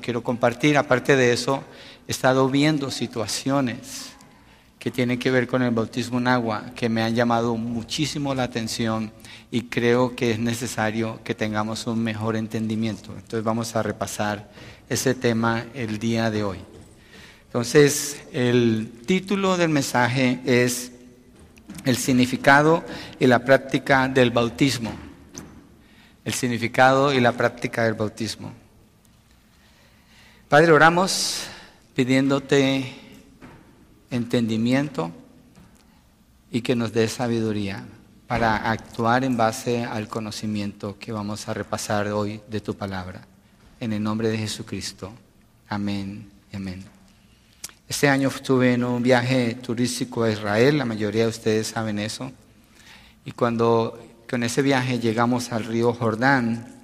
quiero compartir. Aparte de eso, he estado viendo situaciones que tienen que ver con el bautismo en agua que me han llamado muchísimo la atención y creo que es necesario que tengamos un mejor entendimiento. Entonces vamos a repasar ese tema el día de hoy. Entonces, el título del mensaje es El significado y la práctica del bautismo. El significado y la práctica del bautismo. Padre, oramos pidiéndote entendimiento y que nos dé sabiduría para actuar en base al conocimiento que vamos a repasar hoy de tu palabra. En el nombre de Jesucristo. Amén amén. Este año estuve en un viaje turístico a Israel, la mayoría de ustedes saben eso. Y cuando con ese viaje llegamos al río Jordán,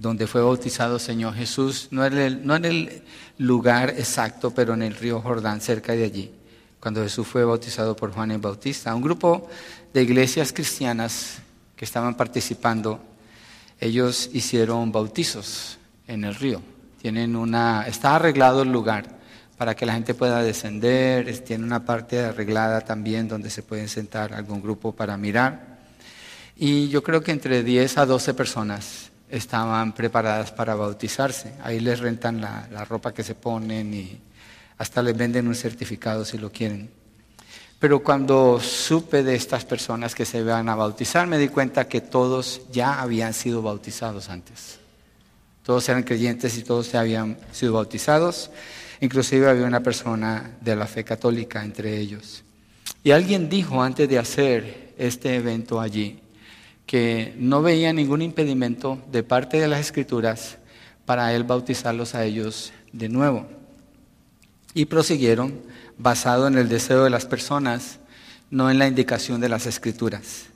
donde fue bautizado Señor Jesús, no en, el, no en el lugar exacto, pero en el río Jordán, cerca de allí, cuando Jesús fue bautizado por Juan el Bautista. Un grupo de iglesias cristianas que estaban participando, ellos hicieron bautizos en el río. Tienen una, está arreglado el lugar para que la gente pueda descender, tiene una parte arreglada también donde se pueden sentar algún grupo para mirar. Y yo creo que entre 10 a 12 personas estaban preparadas para bautizarse. Ahí les rentan la, la ropa que se ponen y hasta les venden un certificado si lo quieren. Pero cuando supe de estas personas que se iban a bautizar, me di cuenta que todos ya habían sido bautizados antes. Todos eran creyentes y todos ya habían sido bautizados. Inclusive había una persona de la fe católica entre ellos. Y alguien dijo antes de hacer este evento allí que no veía ningún impedimento de parte de las escrituras para él bautizarlos a ellos de nuevo. Y prosiguieron basado en el deseo de las personas, no en la indicación de las escrituras.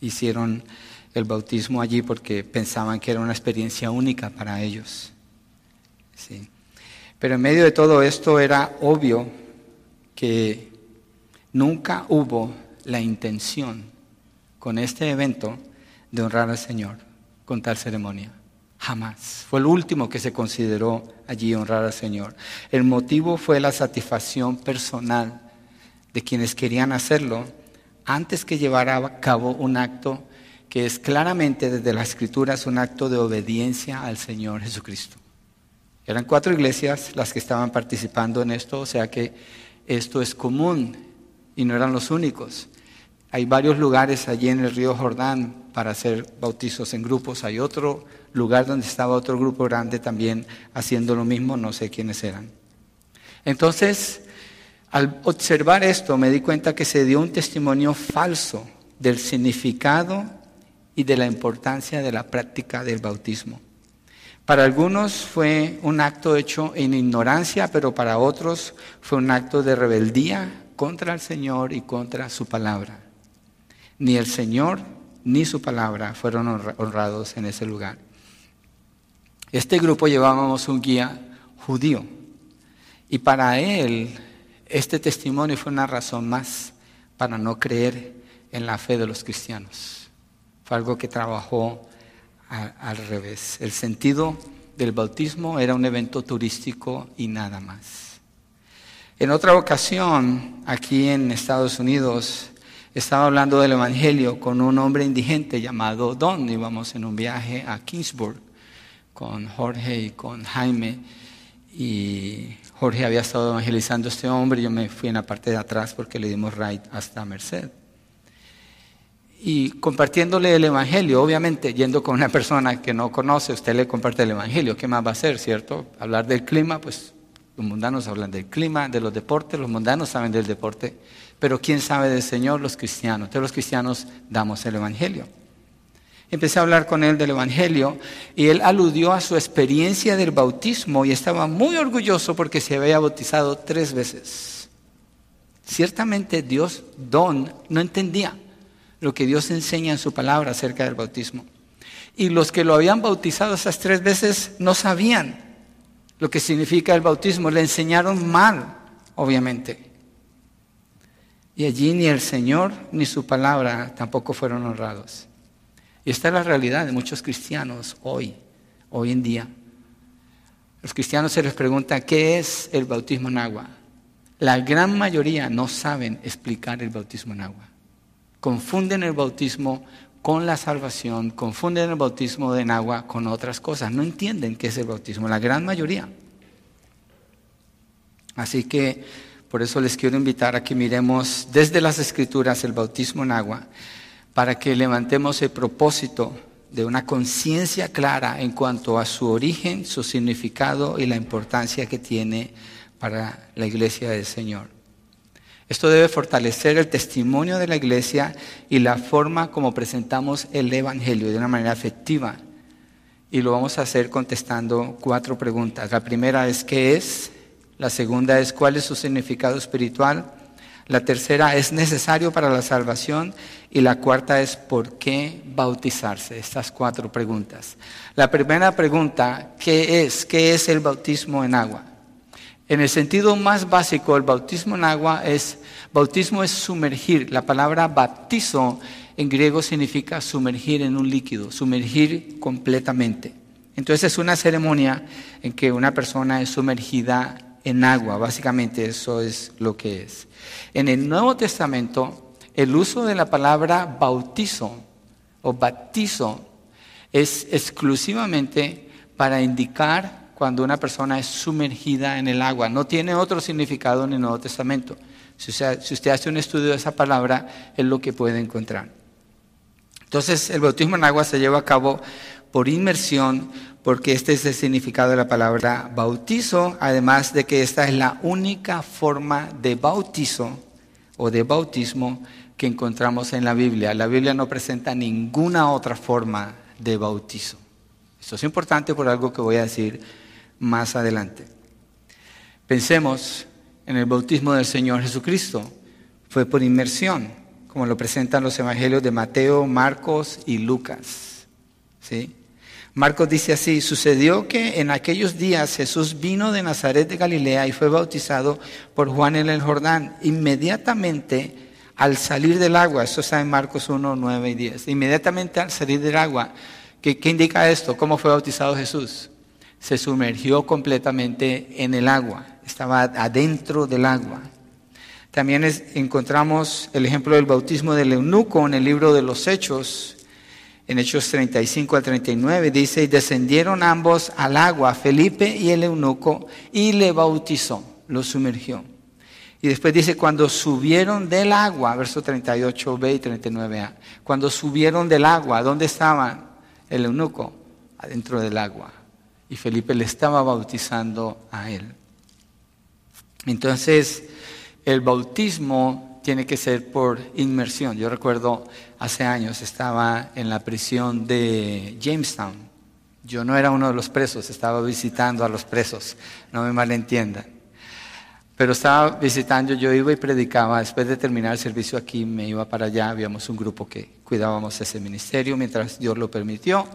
Hicieron el bautismo allí porque pensaban que era una experiencia única para ellos. Sí. Pero en medio de todo esto era obvio que nunca hubo la intención con este evento de honrar al Señor con tal ceremonia. Jamás. Fue el último que se consideró allí honrar al Señor. El motivo fue la satisfacción personal de quienes querían hacerlo antes que llevar a cabo un acto que es claramente desde las escrituras un acto de obediencia al Señor Jesucristo. Eran cuatro iglesias las que estaban participando en esto, o sea que esto es común y no eran los únicos. Hay varios lugares allí en el río Jordán para hacer bautizos en grupos. Hay otro lugar donde estaba otro grupo grande también haciendo lo mismo, no sé quiénes eran. Entonces, al observar esto, me di cuenta que se dio un testimonio falso del significado y de la importancia de la práctica del bautismo. Para algunos fue un acto hecho en ignorancia, pero para otros fue un acto de rebeldía contra el Señor y contra su palabra. Ni el Señor ni su palabra fueron honrados en ese lugar. Este grupo llevábamos un guía judío y para él este testimonio fue una razón más para no creer en la fe de los cristianos. Fue algo que trabajó al revés. El sentido del bautismo era un evento turístico y nada más. En otra ocasión, aquí en Estados Unidos, estaba hablando del Evangelio con un hombre indigente llamado Don. Íbamos en un viaje a Kingsburg con Jorge y con Jaime. Y Jorge había estado evangelizando a este hombre. Yo me fui en la parte de atrás porque le dimos ride hasta Merced y compartiéndole el Evangelio, obviamente, yendo con una persona que no conoce, usted le comparte el Evangelio, ¿qué más va a hacer, cierto? Hablar del clima, pues los mundanos hablan del clima, de los deportes, los mundanos saben del deporte, pero ¿quién sabe del Señor? Los cristianos. Entonces los cristianos damos el Evangelio. Empecé a hablar con él del Evangelio y él aludió a su experiencia del bautismo y estaba muy orgulloso porque se había bautizado tres veces. Ciertamente Dios, don, no entendía lo que Dios enseña en su palabra acerca del bautismo. Y los que lo habían bautizado esas tres veces no sabían lo que significa el bautismo, le enseñaron mal, obviamente. Y allí ni el Señor ni su palabra tampoco fueron honrados. Y esta es la realidad de muchos cristianos hoy, hoy en día. Los cristianos se les pregunta, ¿qué es el bautismo en agua? La gran mayoría no saben explicar el bautismo en agua. Confunden el bautismo con la salvación, confunden el bautismo en agua con otras cosas. No entienden qué es el bautismo, la gran mayoría. Así que por eso les quiero invitar a que miremos desde las escrituras el bautismo en agua, para que levantemos el propósito de una conciencia clara en cuanto a su origen, su significado y la importancia que tiene para la iglesia del Señor. Esto debe fortalecer el testimonio de la iglesia y la forma como presentamos el Evangelio de una manera efectiva. Y lo vamos a hacer contestando cuatro preguntas. La primera es ¿qué es? La segunda es ¿cuál es su significado espiritual? La tercera es necesario para la salvación y la cuarta es ¿por qué bautizarse? Estas cuatro preguntas. La primera pregunta, ¿qué es? ¿Qué es el bautismo en agua? En el sentido más básico, el bautismo en agua es, bautismo es sumergir. La palabra bautizo en griego significa sumergir en un líquido, sumergir completamente. Entonces es una ceremonia en que una persona es sumergida en agua, básicamente eso es lo que es. En el Nuevo Testamento, el uso de la palabra bautizo o batizo es exclusivamente para indicar cuando una persona es sumergida en el agua. No tiene otro significado en el Nuevo Testamento. Si usted, si usted hace un estudio de esa palabra, es lo que puede encontrar. Entonces, el bautismo en agua se lleva a cabo por inmersión, porque este es el significado de la palabra bautizo, además de que esta es la única forma de bautizo o de bautismo que encontramos en la Biblia. La Biblia no presenta ninguna otra forma de bautizo. Esto es importante por algo que voy a decir más adelante. Pensemos en el bautismo del Señor Jesucristo. Fue por inmersión, como lo presentan los evangelios de Mateo, Marcos y Lucas. ¿Sí? Marcos dice así, sucedió que en aquellos días Jesús vino de Nazaret de Galilea y fue bautizado por Juan en el Jordán. Inmediatamente al salir del agua, eso está en Marcos 1, 9 y 10, inmediatamente al salir del agua, ¿qué, indica esto? ¿Cómo fue bautizado Jesús? Se sumergió completamente en el agua, estaba adentro del agua. También encontramos el ejemplo del bautismo del eunuco en el libro de los Hechos, en Hechos 35 al 39 dice, y descendieron ambos al agua, Felipe y el eunuco, y le bautizó, lo sumergió. Y después dice, cuando subieron del agua, verso 38b y 39a, cuando subieron del agua, ¿dónde estaban? El eunuco, adentro del agua. Y Felipe le estaba bautizando a él. Entonces, el bautismo tiene que ser por inmersión. Yo recuerdo hace años estaba en la prisión de Jamestown. Yo no era uno de los presos, estaba visitando a los presos, no me malentiendan. Pero estaba visitando, yo iba y predicaba, después de terminar el servicio aquí me iba para allá, habíamos un grupo que cuidábamos ese ministerio mientras Dios lo permitió.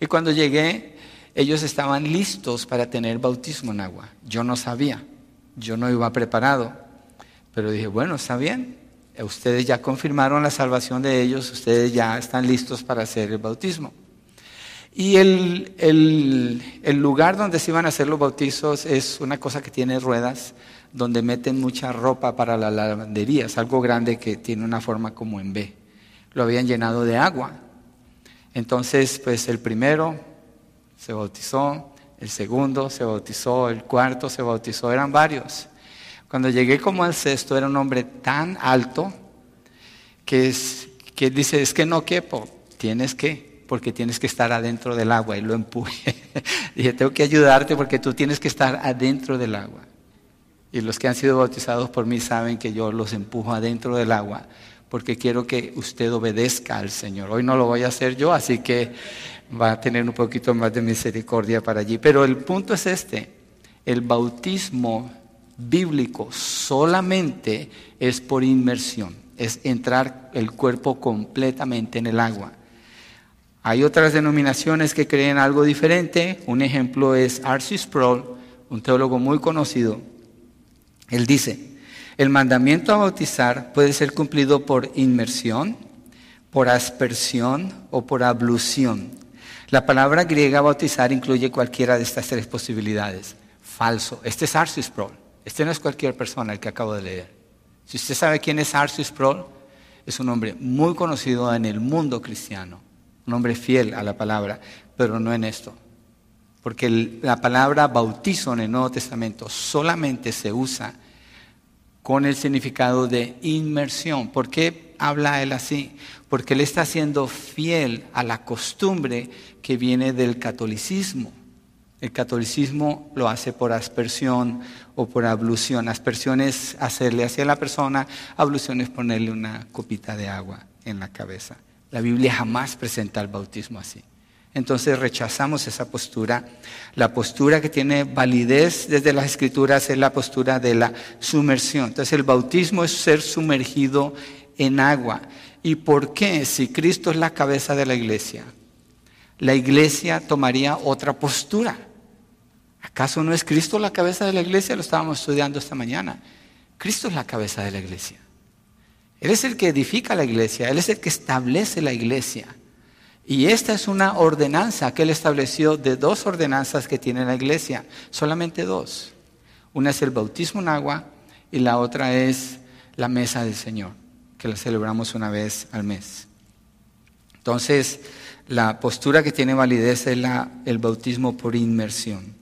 Y cuando llegué, ellos estaban listos para tener bautismo en agua. Yo no sabía, yo no iba preparado. Pero dije, bueno, está bien. Ustedes ya confirmaron la salvación de ellos, ustedes ya están listos para hacer el bautismo. Y el, el, lugar donde se iban a hacer los bautizos es una cosa que tiene ruedas, donde meten mucha ropa para la lavandería. Es algo grande que tiene una forma como en B. Lo habían llenado de agua. Entonces, pues el primero se bautizó, el segundo se bautizó, el cuarto se bautizó, eran varios. Cuando llegué como al sexto era un hombre tan alto que, dice, es que no quepo, tienes que, porque tienes que estar adentro del agua y lo empuje. Dije, tengo que ayudarte porque tú tienes que estar adentro del agua. Y los que han sido bautizados por mí saben que yo los empujo adentro del agua porque quiero que usted obedezca al Señor. Hoy no lo voy a hacer yo, así que va a tener un poquito más de misericordia para allí. Pero el punto es este, el bautismo bíblico solamente es por inmersión, es entrar el cuerpo completamente en el agua. Hay otras denominaciones que creen algo diferente. Un ejemplo es R.C. Sproul, un teólogo muy conocido. Él dice, el mandamiento a bautizar puede ser cumplido por inmersión, por aspersión o por ablución. La palabra griega bautizar incluye cualquiera de estas tres posibilidades. Falso. Este es Arceus Prol. Este no es cualquier persona el que acabo de leer. Si usted sabe quién es Arceus Prol, es un hombre muy conocido en el mundo cristiano, un hombre fiel a la palabra, pero no en esto. Porque la palabra bautizo en el Nuevo Testamento solamente se usa con el significado de inmersión. ¿Por qué habla él así? Porque él está siendo fiel a la costumbre que viene del catolicismo. El catolicismo lo hace por aspersión o por ablución. Aspersión es hacerle hacia la persona, ablución es ponerle una copita de agua en la cabeza. La Biblia jamás presenta el bautismo así. Entonces rechazamos esa postura. La postura que tiene validez desde las escrituras es la postura de la sumersión. Entonces el bautismo es ser sumergido en agua. ¿Y por qué? Si Cristo es la cabeza de la iglesia, la iglesia tomaría otra postura. ¿Acaso no es Cristo la cabeza de la iglesia? Lo estábamos estudiando esta mañana. Cristo es la cabeza de la iglesia. Él es el que edifica la iglesia, Él es el que establece la iglesia. Y esta es una ordenanza que él estableció de dos ordenanzas que tiene la iglesia, solamente dos. Una es el bautismo en agua y la otra es la mesa del Señor, que la celebramos una vez al mes. Entonces, la postura que tiene validez es el bautismo por inmersión.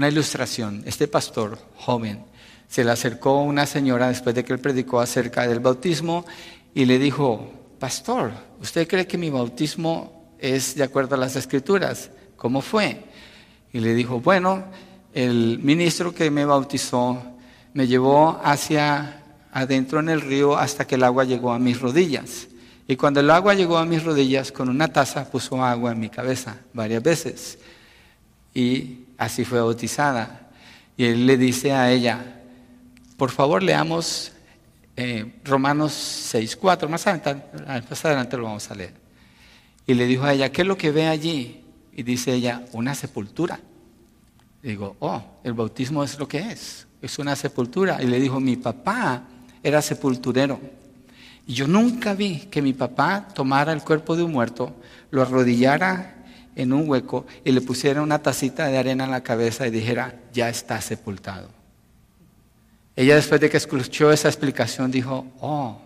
Una ilustración, este pastor joven se le acercó una señora después de que él predicó acerca del bautismo y le dijo, pastor, ¿usted cree que mi bautismo es de acuerdo a las escrituras? ¿Cómo fue? Y le dijo, bueno, el ministro que me bautizó me llevó hacia adentro en el río hasta que el agua llegó a mis rodillas. Y cuando el agua llegó a mis rodillas, con una taza puso agua en mi cabeza varias veces. Y así fue bautizada. Y él le dice a ella, por favor leamos eh, Romanos 6, 4, más adelante, más adelante lo vamos a leer. Y le dijo a ella, ¿qué es lo que ve allí? Y dice ella, una sepultura. digo, oh, el bautismo es lo que es, es una sepultura. Y le dijo, mi papá era sepulturero. Y yo nunca vi que mi papá tomara el cuerpo de un muerto, lo arrodillara en un hueco y le pusiera una tacita de arena en la cabeza y dijera, ya está sepultado. Ella después de que escuchó esa explicación dijo, oh,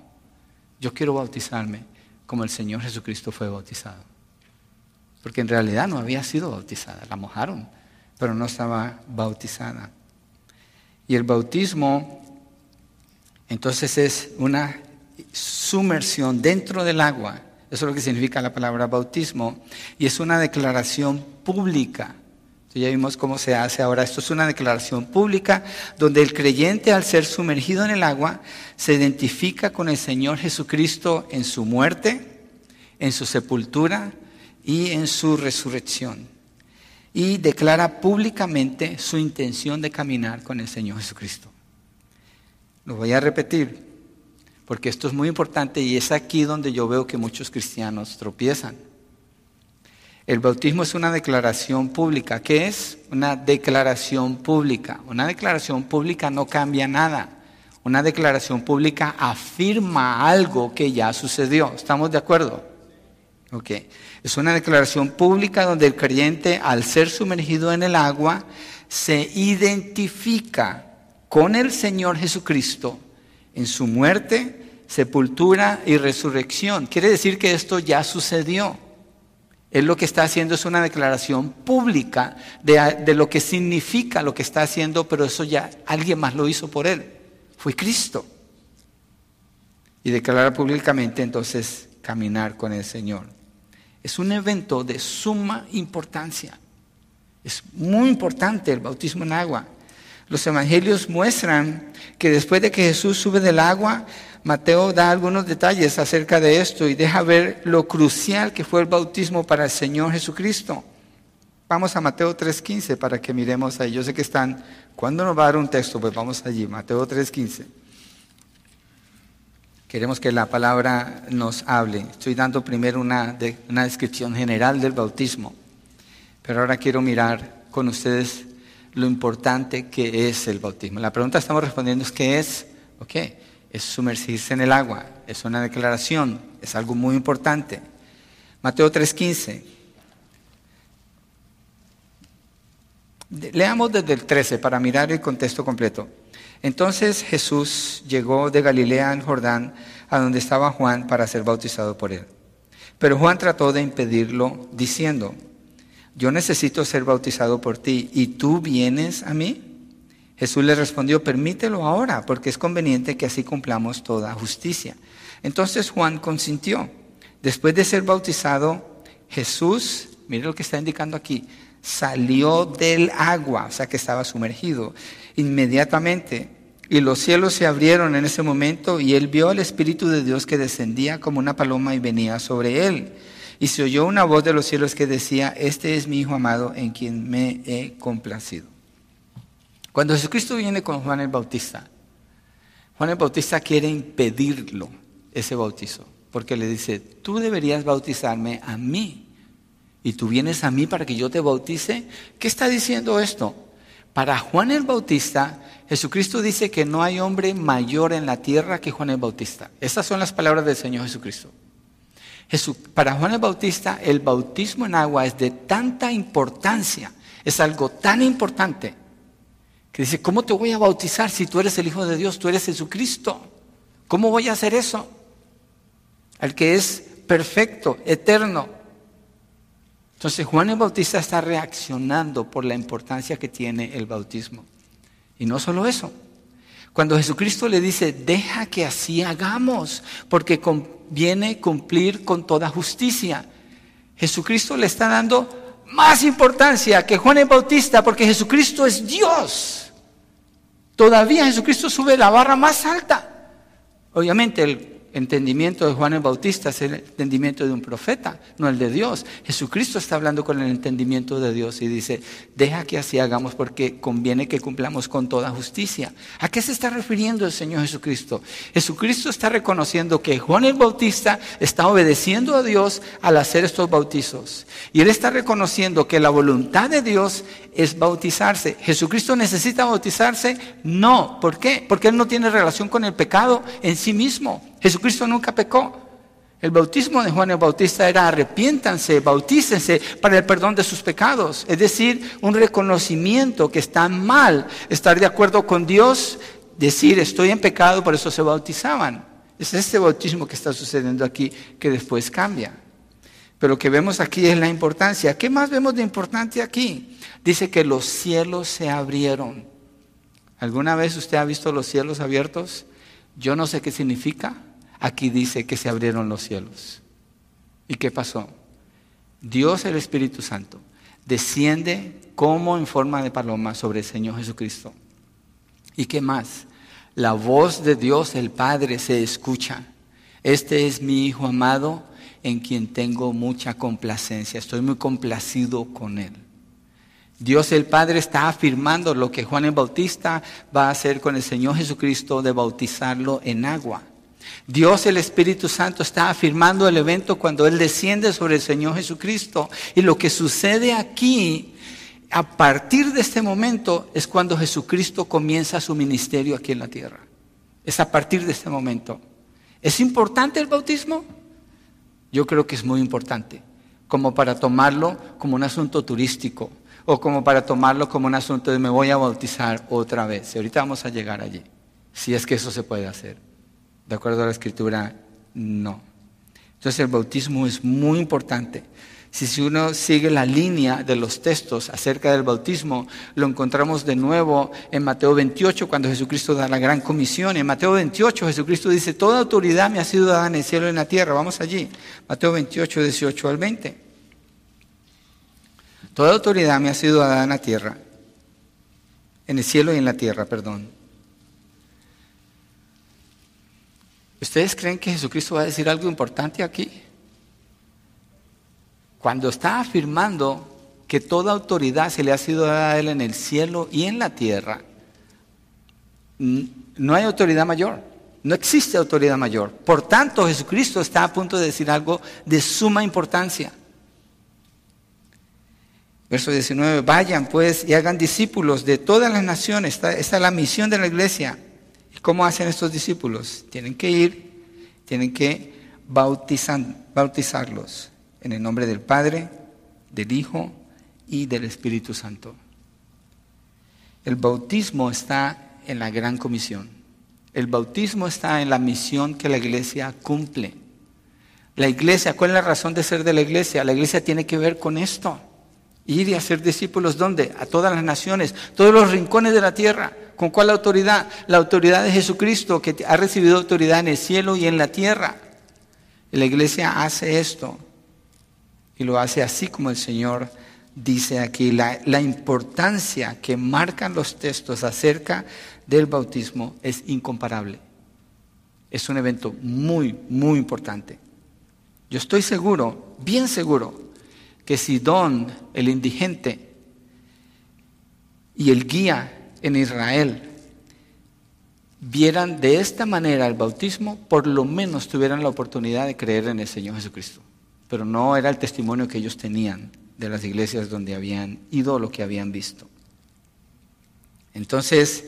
yo quiero bautizarme como el Señor Jesucristo fue bautizado. Porque en realidad no había sido bautizada, la mojaron, pero no estaba bautizada. Y el bautismo entonces es una sumersión dentro del agua. Eso es lo que significa la palabra bautismo. Y es una declaración pública ya vimos cómo se hace ahora. Esto es una declaración pública donde el creyente al ser sumergido en el agua se identifica con el Señor Jesucristo en su muerte, en su sepultura y en su resurrección. Y declara públicamente su intención de caminar con el Señor Jesucristo. Lo voy a repetir porque esto es muy importante y es aquí donde yo veo que muchos cristianos tropiezan. El bautismo es una declaración pública. ¿Qué es? Una declaración pública. Una declaración pública no cambia nada. Una declaración pública afirma algo que ya sucedió. ¿Estamos de acuerdo? Ok. Es una declaración pública donde el creyente, al ser sumergido en el agua, se identifica con el Señor Jesucristo en su muerte, sepultura y resurrección. Quiere decir que esto ya sucedió. Él lo que está haciendo es una declaración pública de, lo que significa lo que está haciendo, pero eso ya alguien más lo hizo por él. Fue Cristo. Y declarar públicamente entonces caminar con el Señor. Es un evento de suma importancia. Es muy importante el bautismo en agua. Los evangelios muestran que después de que Jesús sube del agua, Mateo da algunos detalles acerca de esto y deja ver lo crucial que fue el bautismo para el Señor Jesucristo. Vamos a Mateo 3.15 para que miremos ahí. Yo sé que están, ¿cuándo nos va a dar un texto? Pues vamos allí, Mateo 3.15. Queremos que la palabra nos hable. Estoy dando primero una, una descripción general del bautismo, pero ahora quiero mirar con ustedes lo importante que es el bautismo. La pregunta que estamos respondiendo es ¿qué es? Ok, es sumergirse en el agua, es una declaración, es algo muy importante. Mateo 3:15. Leamos desde el 13 para mirar el contexto completo. Entonces Jesús llegó de Galilea al Jordán, a donde estaba Juan, para ser bautizado por él. Pero Juan trató de impedirlo, diciendo, yo necesito ser bautizado por ti, ¿y tú vienes a mí? Jesús le respondió, permítelo ahora, porque es conveniente que así cumplamos toda justicia. Entonces Juan consintió. Después de ser bautizado, Jesús, mire lo que está indicando aquí, salió del agua, o sea que estaba sumergido, inmediatamente. Y los cielos se abrieron en ese momento y él vio al Espíritu de Dios que descendía como una paloma y venía sobre él. Y se oyó una voz de los cielos que decía, este es mi Hijo amado en quien me he complacido. Cuando Jesucristo viene con Juan el Bautista, Juan el Bautista quiere impedirlo, ese bautizo, porque le dice, tú deberías bautizarme a mí, y tú vienes a mí para que yo te bautice. ¿Qué está diciendo esto? Para Juan el Bautista, Jesucristo dice que no hay hombre mayor en la tierra que Juan el Bautista. Esas son las palabras del Señor Jesucristo. Para Juan el Bautista, el bautismo en agua es de tanta importancia, es algo tan importante que dice, ¿cómo te voy a bautizar si tú eres el Hijo de Dios, tú eres Jesucristo? ¿Cómo voy a hacer eso? Al que es perfecto, eterno. Entonces Juan el Bautista está reaccionando por la importancia que tiene el bautismo. Y no solo eso. Cuando Jesucristo le dice, deja que así hagamos, porque conviene cumplir con toda justicia. Jesucristo le está dando más importancia que Juan el Bautista, porque Jesucristo es Dios. Todavía Jesucristo sube la barra más alta. Obviamente el entendimiento de Juan el Bautista es el entendimiento de un profeta, no el de Dios. Jesucristo está hablando con el entendimiento de Dios y dice, deja que así hagamos porque conviene que cumplamos con toda justicia. ¿A qué se está refiriendo el Señor Jesucristo? Jesucristo está reconociendo que Juan el Bautista está obedeciendo a Dios al hacer estos bautizos. Y él está reconociendo que la voluntad de Dios es bautizarse. ¿Jesucristo necesita bautizarse? No. ¿Por qué? Porque él no tiene relación con el pecado en sí mismo. Jesucristo nunca pecó. El bautismo de Juan el Bautista era arrepiéntanse, bautícense para el perdón de sus pecados. Es decir, un reconocimiento que está mal, estar de acuerdo con Dios, decir estoy en pecado, por eso se bautizaban. Es este bautismo que está sucediendo aquí que después cambia. Pero lo que vemos aquí es la importancia. ¿Qué más vemos de importante aquí? Dice que los cielos se abrieron. ¿Alguna vez usted ha visto los cielos abiertos? Yo no sé qué significa, Aquí dice que se abrieron los cielos. ¿Y qué pasó? Dios el Espíritu Santo desciende como en forma de paloma sobre el Señor Jesucristo. ¿Y qué más? La voz de Dios el Padre se escucha. Este es mi Hijo amado en quien tengo mucha complacencia. Estoy muy complacido con él. Dios el Padre está afirmando lo que Juan el Bautista va a hacer con el Señor Jesucristo de bautizarlo en agua. Dios el Espíritu Santo está afirmando el evento cuando Él desciende sobre el Señor Jesucristo. Y lo que sucede aquí, a partir de este momento, es cuando Jesucristo comienza su ministerio aquí en la tierra. Es a partir de este momento. ¿Es importante el bautismo? Yo creo que es muy importante, como para tomarlo como un asunto turístico o como para tomarlo como un asunto de me voy a bautizar otra vez. Y ahorita vamos a llegar allí, si es que eso se puede hacer. De acuerdo a la escritura, no. Entonces el bautismo es muy importante. Si uno sigue la línea de los textos acerca del bautismo, lo encontramos de nuevo en Mateo 28, cuando Jesucristo da la gran comisión. En Mateo 28 Jesucristo dice, toda autoridad me ha sido dada en el cielo y en la tierra. Vamos allí. Mateo 28, 18 al 20. Toda autoridad me ha sido dada en la tierra, en el cielo y en la tierra, perdón. ¿Ustedes creen que Jesucristo va a decir algo importante aquí? Cuando está afirmando que toda autoridad se le ha sido dada a Él en el cielo y en la tierra, no hay autoridad mayor, no existe autoridad mayor. Por tanto, Jesucristo está a punto de decir algo de suma importancia. Verso 19, vayan pues y hagan discípulos de todas las naciones. Esta, esta es la misión de la iglesia. ¿Cómo hacen estos discípulos? Tienen que ir, tienen que bautizarlos en el nombre del Padre, del Hijo y del Espíritu Santo. El bautismo está en la gran comisión. El bautismo está en la misión que la iglesia cumple. La iglesia, ¿cuál es la razón de ser de la iglesia? La iglesia tiene que ver con esto. Ir y hacer discípulos, ¿dónde? A todas las naciones, todos los rincones de la tierra. ¿Con cuál autoridad? La autoridad de Jesucristo, que ha recibido autoridad en el cielo y en la tierra. la iglesia hace esto. Y lo hace así como el Señor dice aquí. La, la importancia que marcan los textos acerca del bautismo es incomparable. Es un evento muy, muy importante. Yo estoy seguro, bien seguro, que si Don, el indigente, y el guía en Israel vieran de esta manera el bautismo, por lo menos tuvieran la oportunidad de creer en el Señor Jesucristo. Pero no era el testimonio que ellos tenían de las iglesias donde habían ido lo que habían visto. Entonces,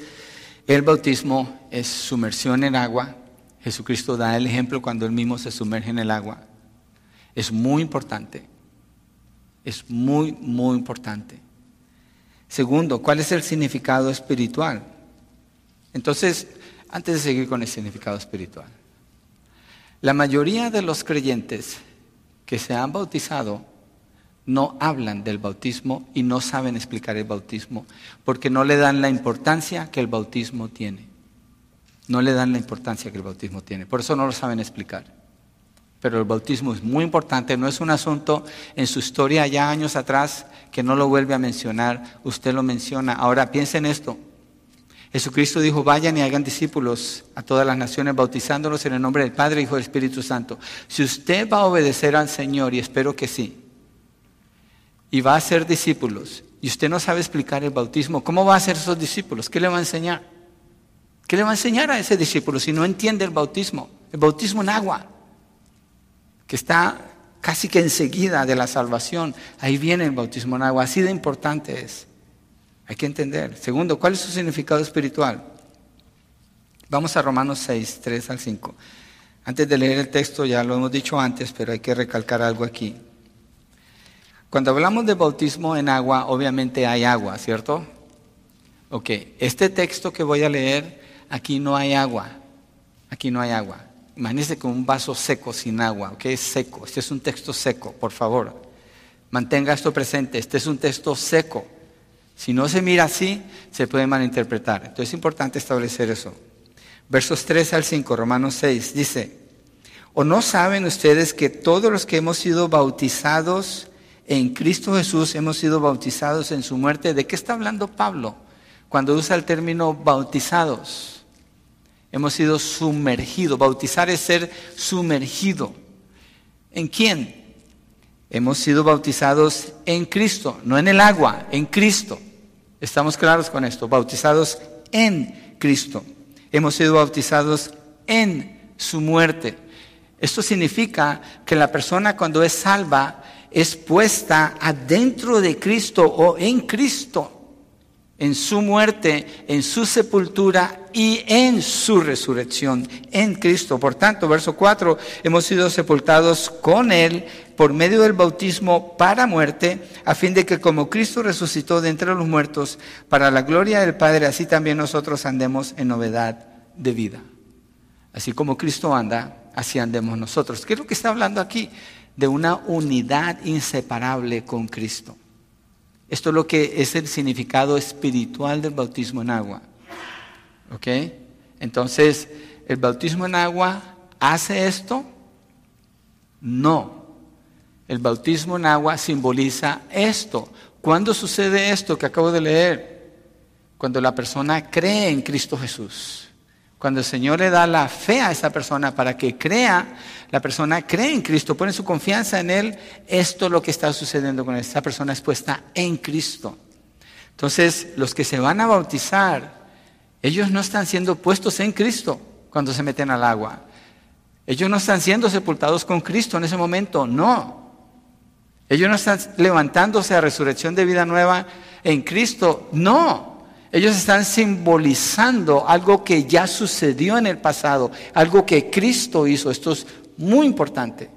el bautismo es sumersión en agua. Jesucristo da el ejemplo cuando él mismo se sumerge en el agua. Es muy importante. Es muy, muy importante. Segundo, ¿cuál es el significado espiritual? Entonces, antes de seguir con el significado espiritual, la mayoría de los creyentes que se han bautizado no hablan del bautismo y no saben explicar el bautismo porque no le dan la importancia que el bautismo tiene. No le dan la importancia que el bautismo tiene. Por eso no lo saben explicar pero el bautismo es muy importante, no es un asunto en su historia ya años atrás que no lo vuelve a mencionar, usted lo menciona. Ahora piensen esto. Jesucristo dijo, vayan y hagan discípulos a todas las naciones, bautizándolos en el nombre del Padre, Hijo y Espíritu Santo. Si usted va a obedecer al Señor, y espero que sí, y va a ser discípulos, y usted no sabe explicar el bautismo, ¿cómo va a ser esos discípulos? ¿Qué le va a enseñar? ¿Qué le va a enseñar a ese discípulo si no entiende el bautismo? El bautismo en agua que está casi que enseguida de la salvación. Ahí viene el bautismo en agua, así de importante es. Hay que entender. Segundo, ¿cuál es su significado espiritual? Vamos a Romanos 6, 3 al 5. Antes de leer el texto, ya lo hemos dicho antes, pero hay que recalcar algo aquí. Cuando hablamos de bautismo en agua, obviamente hay agua, ¿cierto? Ok, este texto que voy a leer, aquí no hay agua. Aquí no hay agua. Imagínese con un vaso seco sin agua, que es seco. Este es un texto seco, por favor. Mantenga esto presente. Este es un texto seco. Si no se mira así, se puede malinterpretar. Entonces es importante establecer eso. Versos 3 al 5, Romanos 6, dice, ¿o no saben ustedes que todos los que hemos sido bautizados en Cristo Jesús hemos sido bautizados en su muerte? ¿De qué está hablando Pablo cuando usa el término bautizados? Hemos sido sumergidos. Bautizar es ser sumergido. ¿En quién? Hemos sido bautizados en Cristo, no en el agua, en Cristo. Estamos claros con esto, bautizados en Cristo. Hemos sido bautizados en su muerte. Esto significa que la persona cuando es salva es puesta adentro de Cristo o en Cristo en su muerte, en su sepultura y en su resurrección en Cristo. Por tanto, verso 4, hemos sido sepultados con Él por medio del bautismo para muerte, a fin de que como Cristo resucitó de entre los muertos, para la gloria del Padre, así también nosotros andemos en novedad de vida. Así como Cristo anda, así andemos nosotros. ¿Qué es lo que está hablando aquí? De una unidad inseparable con Cristo. Esto es lo que es el significado espiritual del bautismo en agua. ¿Ok? Entonces, ¿el bautismo en agua hace esto? No. El bautismo en agua simboliza esto. ¿Cuándo sucede esto que acabo de leer? Cuando la persona cree en Cristo Jesús. Cuando el Señor le da la fe a esa persona para que crea, la persona cree en Cristo, pone su confianza en Él, esto es lo que está sucediendo con esa persona expuesta en Cristo. Entonces, los que se van a bautizar, ellos no están siendo puestos en Cristo cuando se meten al agua. Ellos no están siendo sepultados con Cristo en ese momento, no. Ellos no están levantándose a resurrección de vida nueva en Cristo, no. Ellos están simbolizando algo que ya sucedió en el pasado, algo que Cristo hizo. Esto es muy importante.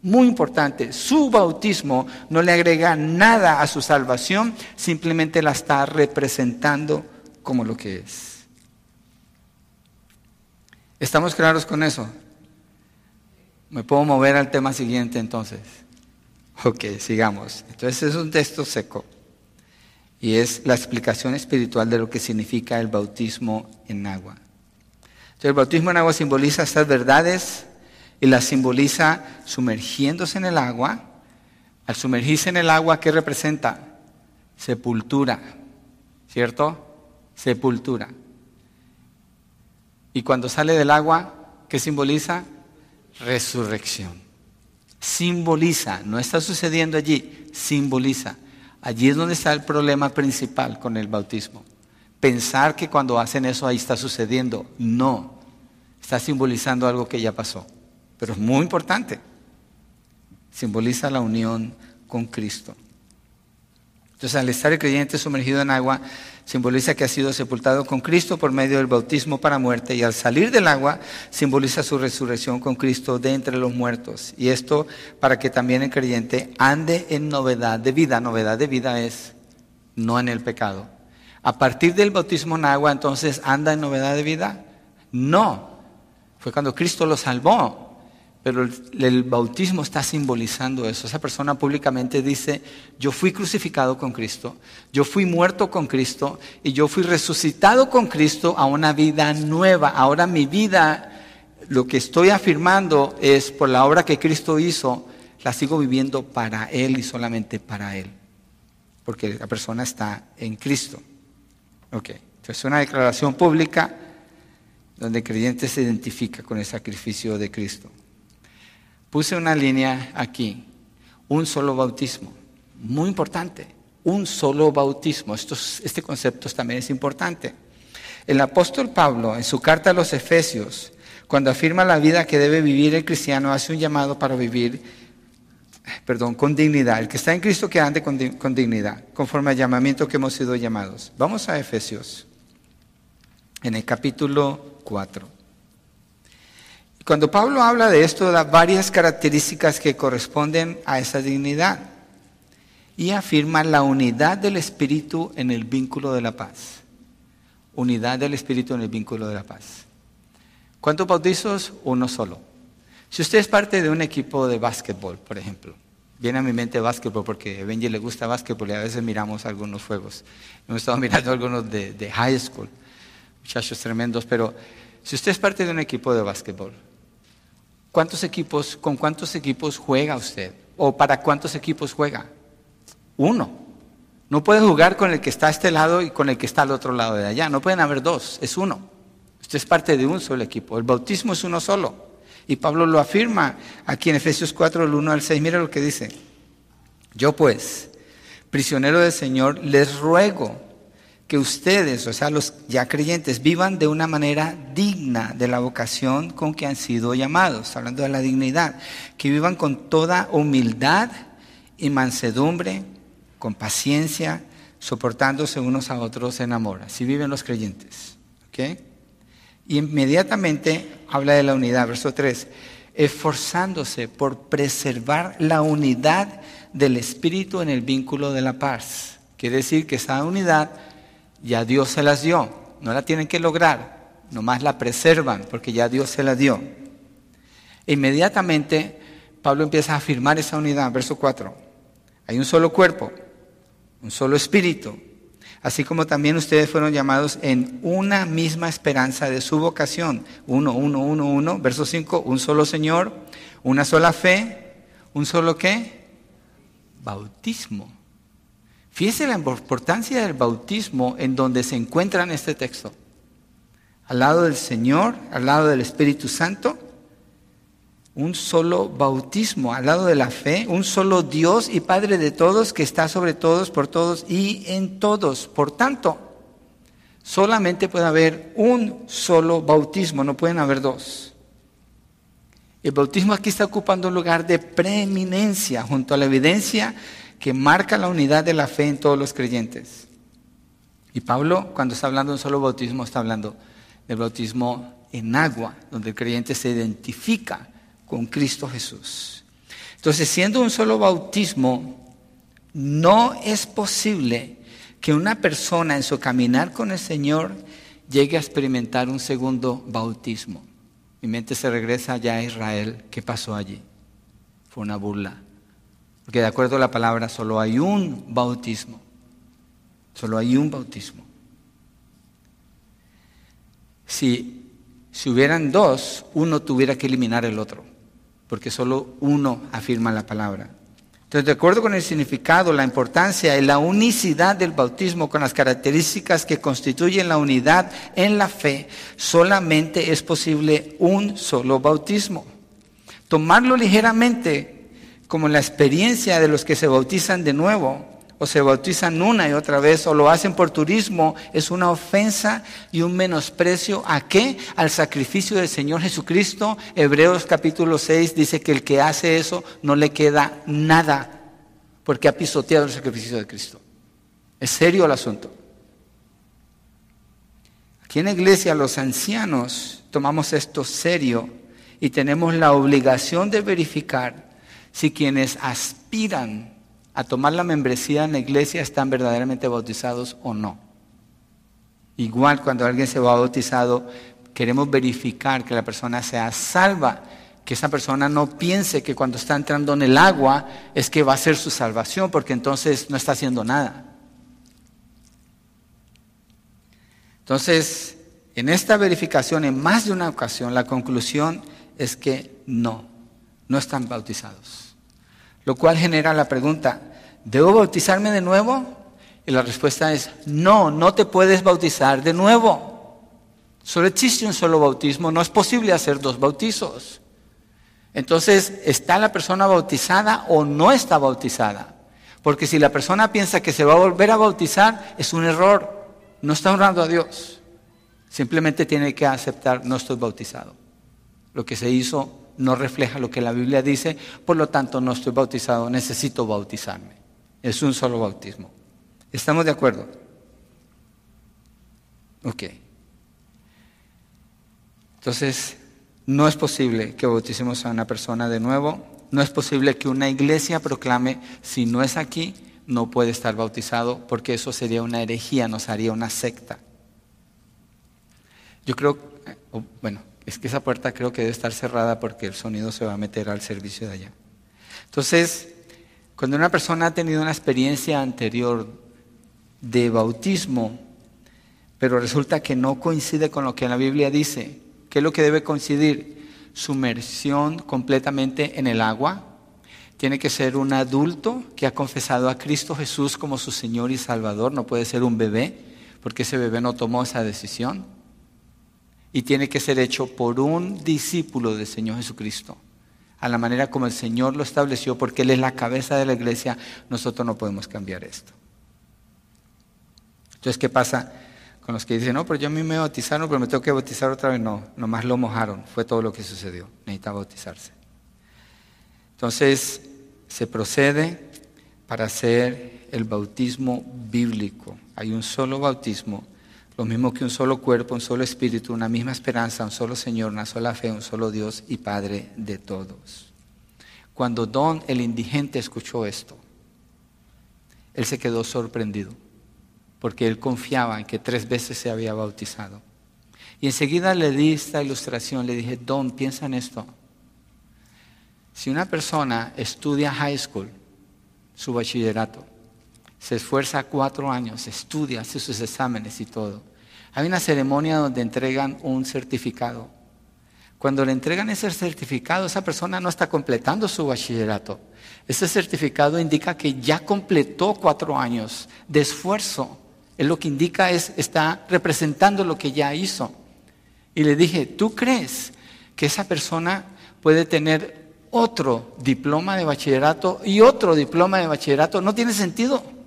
Muy importante, su bautismo no le agrega nada a su salvación, simplemente la está representando como lo que es. ¿Estamos claros con eso? ¿Me puedo mover al tema siguiente entonces? Ok, sigamos. Entonces es un texto seco y es la explicación espiritual de lo que significa el bautismo en agua. Entonces el bautismo en agua simboliza estas verdades y las simboliza sumergiéndose en el agua. Al sumergirse en el agua, ¿qué representa? Sepultura, ¿cierto? Sepultura. Y cuando sale del agua, ¿qué simboliza? Resurrección. Simboliza, no está sucediendo allí, simboliza. Allí es donde está el problema principal con el bautismo. Pensar que cuando hacen eso ahí está sucediendo. No, está simbolizando algo que ya pasó. Pero es muy importante. Simboliza la unión con Cristo. Entonces, al estar el creyente sumergido en agua, simboliza que ha sido sepultado con Cristo por medio del bautismo para muerte y al salir del agua simboliza su resurrección con Cristo de entre los muertos. Y esto para que también el creyente ande en novedad de vida. Novedad de vida es no en el pecado. A partir del bautismo en agua, entonces, ¿anda en novedad de vida? No. Fue cuando Cristo lo salvó. Pero el, bautismo está simbolizando eso. Esa persona públicamente dice, yo fui crucificado con Cristo, yo fui muerto con Cristo y yo fui resucitado con Cristo a una vida nueva. Ahora mi vida, lo que estoy afirmando es por la obra que Cristo hizo, la sigo viviendo para Él y solamente para Él. Porque la persona está en Cristo. Ok, entonces es una declaración pública donde el creyente se identifica con el sacrificio de Cristo. Puse una línea aquí, un solo bautismo, muy importante, un solo bautismo. este concepto también es importante. El apóstol Pablo, en su carta a los Efesios, cuando afirma la vida que debe vivir el cristiano, hace un llamado para vivir, perdón, con dignidad. El que está en Cristo que ande con, con dignidad, conforme al llamamiento que hemos sido llamados. Vamos a Efesios, en el capítulo 4. Cuando Pablo habla de esto, da varias características que corresponden a esa dignidad y afirma la unidad del Espíritu en el vínculo de la paz. Unidad del Espíritu en el vínculo de la paz. ¿Cuántos bautizos? Uno solo. Si usted es parte de un equipo de básquetbol, por ejemplo, viene a mi mente básquetbol porque a Benji le gusta básquetbol y a veces miramos algunos juegos. Hemos estado mirando algunos de, de high school, muchachos tremendos, pero si usted es parte de un equipo de básquetbol, ¿Cuántos equipos, con cuántos equipos juega usted? ¿O para cuántos equipos juega? Uno. No puede jugar con el que está a este lado y con el que está al otro lado de allá. No pueden haber dos, es uno. Usted es parte de un solo equipo. El bautismo es uno solo. Y Pablo lo afirma aquí en Efesios 4, el 1 al 6. Mira lo que dice. Yo pues, prisionero del Señor, les ruego que ustedes, o sea, los ya creyentes, vivan de una manera digna de la vocación con que han sido llamados, hablando de la dignidad, que vivan con toda humildad y mansedumbre, con paciencia, soportándose unos a otros en amor. Así viven los creyentes. ¿ok? Y inmediatamente habla de la unidad, verso 3, esforzándose por preservar la unidad del Espíritu en el vínculo de la paz. Quiere decir que esa unidad ya Dios se las dio, no la tienen que lograr, nomás la preservan porque ya Dios se la dio. E inmediatamente Pablo empieza a afirmar esa unidad, verso 4. Hay un solo cuerpo, un solo espíritu, así como también ustedes fueron llamados en una misma esperanza de su vocación. Uno, uno, uno, uno, verso 5, un solo Señor, una sola fe, un solo qué? Bautismo. Fíjese la importancia del bautismo en donde se encuentra en este texto. Al lado del Señor, al lado del Espíritu Santo, un solo bautismo, al lado de la fe, un solo Dios y Padre de todos que está sobre todos, por todos y en todos. Por tanto, solamente puede haber un solo bautismo, no pueden haber dos. El bautismo aquí está ocupando un lugar de preeminencia junto a la evidencia que marca la unidad de la fe en todos los creyentes. Y Pablo, cuando está hablando de un solo bautismo, está hablando del bautismo en agua, donde el creyente se identifica con Cristo Jesús. Entonces, siendo un solo bautismo, no es posible que una persona en su caminar con el Señor llegue a experimentar un segundo bautismo. Mi mente se regresa ya a Israel. ¿Qué pasó allí? Fue una burla. Porque de acuerdo a la palabra, solo hay un bautismo. Solo hay un bautismo. Si, si hubieran dos, uno tuviera que eliminar el otro, porque solo uno afirma la palabra. Entonces, de acuerdo con el significado, la importancia y la unicidad del bautismo con las características que constituyen la unidad en la fe, solamente es posible un solo bautismo. Tomarlo ligeramente como la experiencia de los que se bautizan de nuevo o se bautizan una y otra vez o lo hacen por turismo es una ofensa y un menosprecio a qué? Al sacrificio del Señor Jesucristo. Hebreos capítulo 6 dice que el que hace eso no le queda nada porque ha pisoteado el sacrificio de Cristo. Es serio el asunto. Aquí en la iglesia los ancianos tomamos esto serio y tenemos la obligación de verificar si quienes aspiran a tomar la membresía en la iglesia están verdaderamente bautizados o no. Igual cuando alguien se va bautizado, queremos verificar que la persona sea salva, que esa persona no piense que cuando está entrando en el agua es que va a ser su salvación, porque entonces no está haciendo nada. Entonces, en esta verificación, en más de una ocasión, la conclusión es que no, no están bautizados. Lo cual genera la pregunta, ¿debo bautizarme de nuevo? Y la respuesta es, no, no te puedes bautizar de nuevo. Solo existe un solo bautismo, no es posible hacer dos bautizos. Entonces, ¿está la persona bautizada o no está bautizada? Porque si la persona piensa que se va a volver a bautizar, es un error. No está honrando a Dios. Simplemente tiene que aceptar, no estoy bautizado. Lo que se hizo no refleja lo que la Biblia dice, por lo tanto no estoy bautizado, necesito bautizarme. Es un solo bautismo. ¿Estamos de acuerdo? Ok. Entonces, no es posible que bauticemos a una persona de nuevo, no es posible que una iglesia proclame, si no es aquí, no puede estar bautizado, porque eso sería una herejía, nos haría una secta. Yo creo, eh, bueno, es que esa puerta creo que debe estar cerrada porque el sonido se va a meter al servicio de allá. Entonces, cuando una persona ha tenido una experiencia anterior de bautismo, pero resulta que no coincide con lo que la Biblia dice, ¿qué es lo que debe coincidir? Sumersión completamente en el agua. Tiene que ser un adulto que ha confesado a Cristo Jesús como su Señor y Salvador, no puede ser un bebé, porque ese bebé no tomó esa decisión y tiene que ser hecho por un discípulo del Señor Jesucristo. A la manera como el Señor lo estableció, porque Él es la cabeza de la iglesia, nosotros no podemos cambiar esto. Entonces, ¿qué pasa con los que dicen, no, pero yo a mí me bautizaron, pero me tengo que bautizar otra vez? No, nomás lo mojaron, fue todo lo que sucedió, necesita bautizarse. Entonces, se procede para hacer el bautismo bíblico. Hay un solo bautismo lo mismo que un solo cuerpo, un solo espíritu, una misma esperanza, un solo Señor, una sola fe, un solo Dios y Padre de todos. Cuando Don el indigente escuchó esto, él se quedó sorprendido, porque él confiaba en que tres veces se había bautizado. Y enseguida le di esta ilustración, le dije, Don, piensa en esto. Si una persona estudia high school, su bachillerato, se esfuerza cuatro años, estudia, hace sus exámenes y todo. Hay una ceremonia donde entregan un certificado. Cuando le entregan ese certificado, esa persona no está completando su bachillerato. Ese certificado indica que ya completó cuatro años de esfuerzo. Él lo que indica es, está representando lo que ya hizo. Y le dije, ¿tú crees que esa persona puede tener otro diploma de bachillerato y otro diploma de bachillerato? No tiene sentido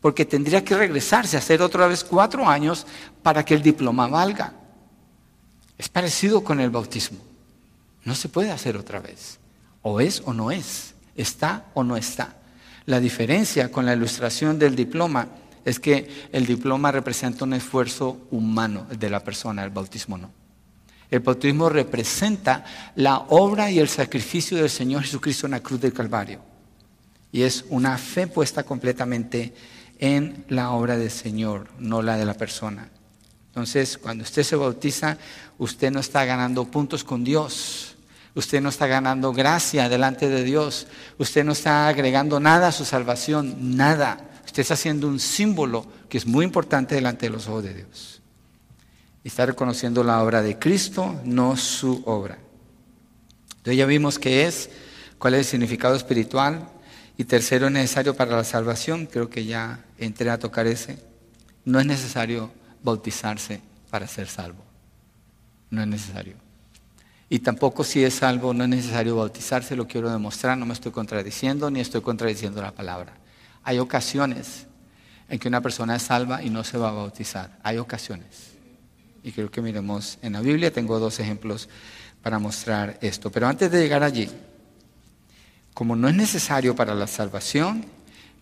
porque tendría que regresarse a hacer otra vez cuatro años para que el diploma valga. Es parecido con el bautismo. No se puede hacer otra vez. O es o no es. Está o no está. La diferencia con la ilustración del diploma es que el diploma representa un esfuerzo humano de la persona, el bautismo no. El bautismo representa la obra y el sacrificio del Señor Jesucristo en la cruz del Calvario. Y es una fe puesta completamente en la obra del Señor, no la de la persona. Entonces, cuando usted se bautiza, usted no está ganando puntos con Dios. Usted no está ganando gracia delante de Dios. Usted no está agregando nada a su salvación, nada. Usted está haciendo un símbolo que es muy importante delante de los ojos de Dios. Está reconociendo la obra de Cristo, no su obra. Entonces ya vimos qué es, cuál es el significado espiritual. Y tercero, es necesario para la salvación. Creo que ya entré a tocar ese. No es necesario bautizarse para ser salvo. No es necesario. Y tampoco si es salvo no es necesario bautizarse, lo quiero demostrar, no me estoy contradiciendo ni estoy contradiciendo la palabra. Hay ocasiones en que una persona es salva y no se va a bautizar. Hay ocasiones. Y creo que miremos en la Biblia, tengo dos ejemplos para mostrar esto. Pero antes de llegar allí, como no es necesario para la salvación,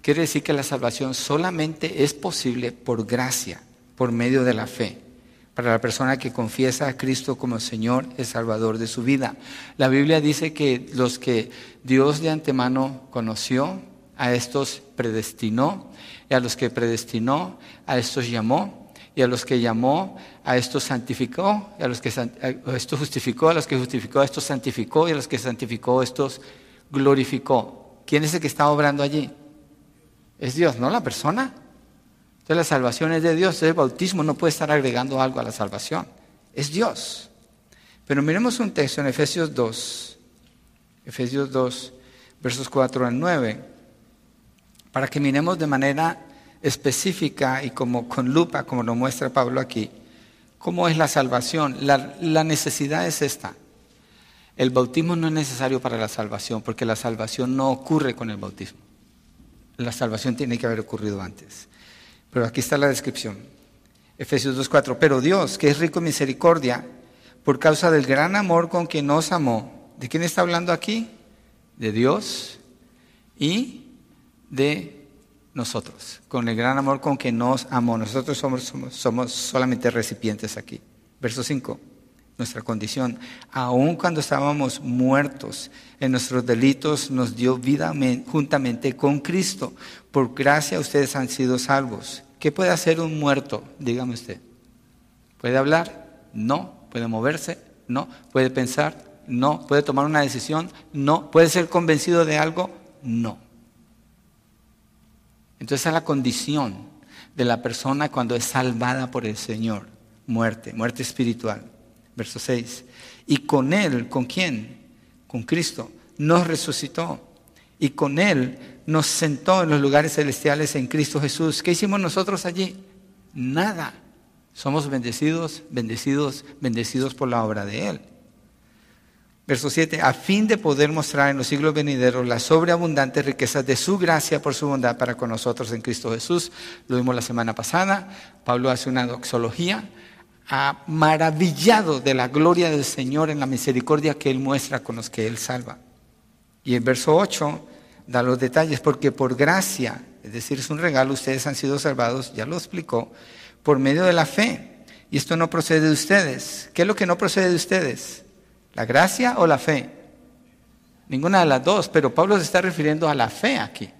quiere decir que la salvación solamente es posible por gracia por medio de la fe. Para la persona que confiesa a Cristo como Señor y Salvador de su vida. La Biblia dice que los que Dios de antemano conoció, a estos predestinó, y a los que predestinó, a estos llamó, y a los que llamó, a estos santificó, y a los que a justificó, a los que justificó, a estos santificó, y a los que santificó, a estos glorificó. ¿Quién es el que está obrando allí? Es Dios, no la persona. Entonces la salvación es de Dios, el bautismo no puede estar agregando algo a la salvación, es Dios. Pero miremos un texto en Efesios 2, Efesios 2, versos 4 al 9, para que miremos de manera específica y como con lupa, como lo muestra Pablo aquí, cómo es la salvación. La, la necesidad es esta. El bautismo no es necesario para la salvación, porque la salvación no ocurre con el bautismo. La salvación tiene que haber ocurrido antes. Pero aquí está la descripción. Efesios 2.4. Pero Dios, que es rico en misericordia, por causa del gran amor con que nos amó. ¿De quién está hablando aquí? De Dios y de nosotros. Con el gran amor con que nos amó. Nosotros somos, somos, somos solamente recipientes aquí. Verso 5 nuestra condición. Aun cuando estábamos muertos en nuestros delitos, nos dio vida juntamente con Cristo. Por gracia ustedes han sido salvos. ¿Qué puede hacer un muerto? Dígame usted. ¿Puede hablar? No. ¿Puede moverse? No. ¿Puede pensar? No. ¿Puede tomar una decisión? No. ¿Puede ser convencido de algo? No. Entonces es la condición de la persona cuando es salvada por el Señor. Muerte, muerte espiritual. Verso 6. Y con Él, ¿con quién? Con Cristo. Nos resucitó. Y con Él nos sentó en los lugares celestiales en Cristo Jesús. ¿Qué hicimos nosotros allí? Nada. Somos bendecidos, bendecidos, bendecidos por la obra de Él. Verso 7, a fin de poder mostrar en los siglos venideros las sobreabundantes riquezas de su gracia por su bondad para con nosotros en Cristo Jesús. Lo vimos la semana pasada. Pablo hace una doxología, ha maravillado de la gloria del Señor en la misericordia que Él muestra con los que Él salva. Y el verso 8 da los detalles, porque por gracia, es decir, es un regalo, ustedes han sido salvados, ya lo explicó, por medio de la fe. Y esto no procede de ustedes. ¿Qué es lo que no procede de ustedes? ¿La gracia o la fe? Ninguna de las dos, pero Pablo se está refiriendo a la fe aquí.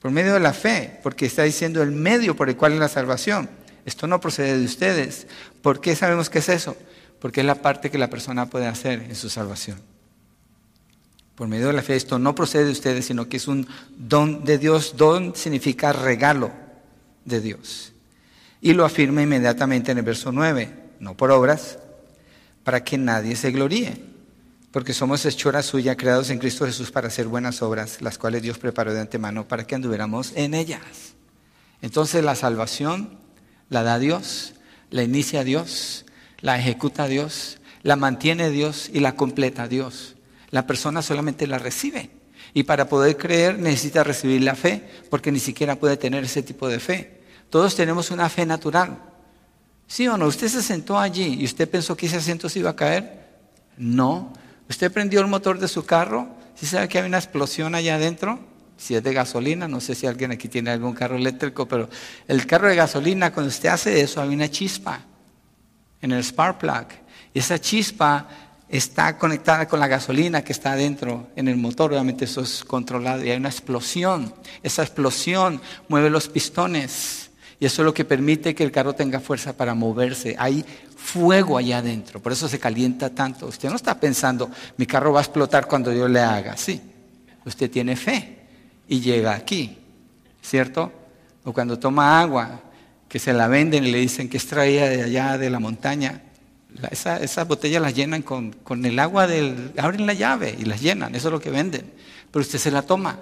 Por medio de la fe, porque está diciendo el medio por el cual es la salvación. Esto no procede de ustedes. ¿Por qué sabemos que es eso? Porque es la parte que la persona puede hacer en su salvación por medio de la fe. Esto no procede de ustedes, sino que es un don de Dios. Don significa regalo de Dios. Y lo afirma inmediatamente en el verso 9, no por obras, para que nadie se gloríe, porque somos hechura suya, creados en Cristo Jesús para hacer buenas obras, las cuales Dios preparó de antemano para que anduviéramos en ellas. Entonces la salvación la da Dios, la inicia Dios, la ejecuta Dios, la mantiene Dios y la completa Dios. La persona solamente la recibe. Y para poder creer necesita recibir la fe, porque ni siquiera puede tener ese tipo de fe. Todos tenemos una fe natural. ¿Sí o no? ¿Usted se sentó allí y usted pensó que ese asiento se iba a caer? No. ¿Usted prendió el motor de su carro? ¿Sí sabe que hay una explosión allá adentro? Si es de gasolina, no sé si alguien aquí tiene algún carro eléctrico, pero el carro de gasolina, cuando usted hace eso, hay una chispa en el spark plug Esa chispa está conectada con la gasolina que está adentro en el motor, obviamente eso es controlado y hay una explosión. Esa explosión mueve los pistones y eso es lo que permite que el carro tenga fuerza para moverse. Hay fuego allá adentro, por eso se calienta tanto. Usted no está pensando, mi carro va a explotar cuando yo le haga, sí. Usted tiene fe y llega aquí, ¿cierto? O cuando toma agua, que se la venden y le dicen que es traída de allá de la montaña, esa, esas botellas las llenan con, con, el agua del... Abren la llave y las llenan, eso es lo que venden. Pero usted se la toma.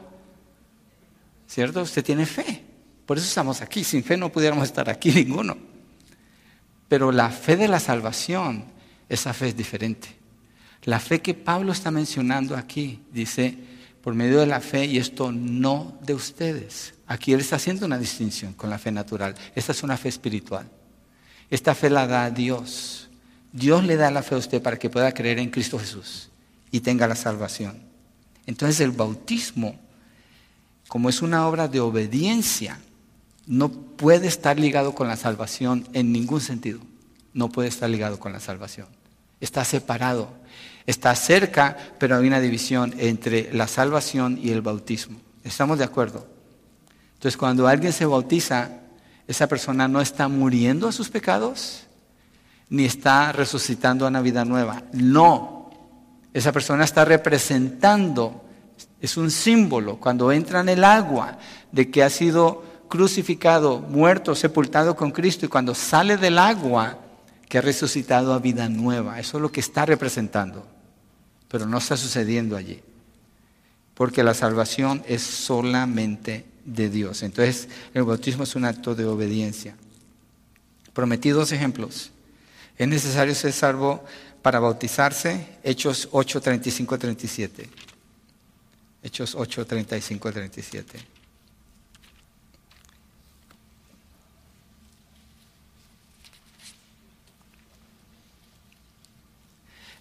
¿Cierto? Usted tiene fe. Por eso estamos aquí. Sin fe no pudiéramos estar aquí ninguno. Pero la fe de la salvación, esa fe es diferente. La fe que Pablo está mencionando aquí, dice, por medio de la fe, y esto no de ustedes. Aquí él está haciendo una distinción con la fe natural. Esta es una fe espiritual. Esta fe la da Dios. Dios le da la fe a usted para que pueda creer en Cristo Jesús y tenga la salvación. Entonces el bautismo, como es una obra de obediencia, no puede estar ligado con la salvación en ningún sentido. No puede estar ligado con la salvación. Está separado. Está cerca, pero hay una división entre la salvación y el bautismo. ¿Estamos de acuerdo? Entonces cuando alguien se bautiza, esa persona no está muriendo a sus pecados, ni está resucitando a una vida nueva. No, esa persona está representando, es un símbolo cuando entra en el agua de que ha sido crucificado, muerto, sepultado con Cristo y cuando sale del agua que ha resucitado a vida nueva. Eso es lo que está representando, pero no está sucediendo allí, porque la salvación es solamente de Dios. Entonces el bautismo es un acto de obediencia. Prometí dos ejemplos. Es necesario ser salvo para bautizarse. Hechos 8, 35, 37. Hechos 8, 35, 37.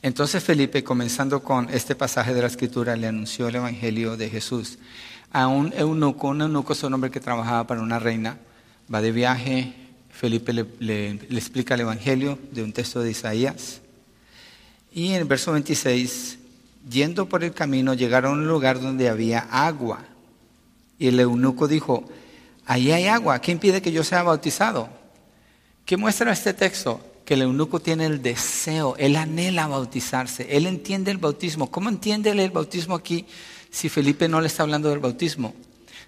Entonces Felipe, comenzando con este pasaje de la escritura, le anunció el Evangelio de Jesús a un eunuco. Un eunuco es un hombre que trabajaba para una reina, va de viaje, Felipe le, explica el Evangelio de un texto de Isaías. Y en el verso 26, yendo por el camino, llegaron a un lugar donde había agua. Y el eunuco dijo, ahí hay agua, ¿qué impide que yo sea bautizado? ¿Qué muestra este texto? Que el eunuco tiene el deseo, él anhela bautizarse, él entiende el bautismo. ¿Cómo entiende el bautismo aquí si Felipe no le está hablando del bautismo?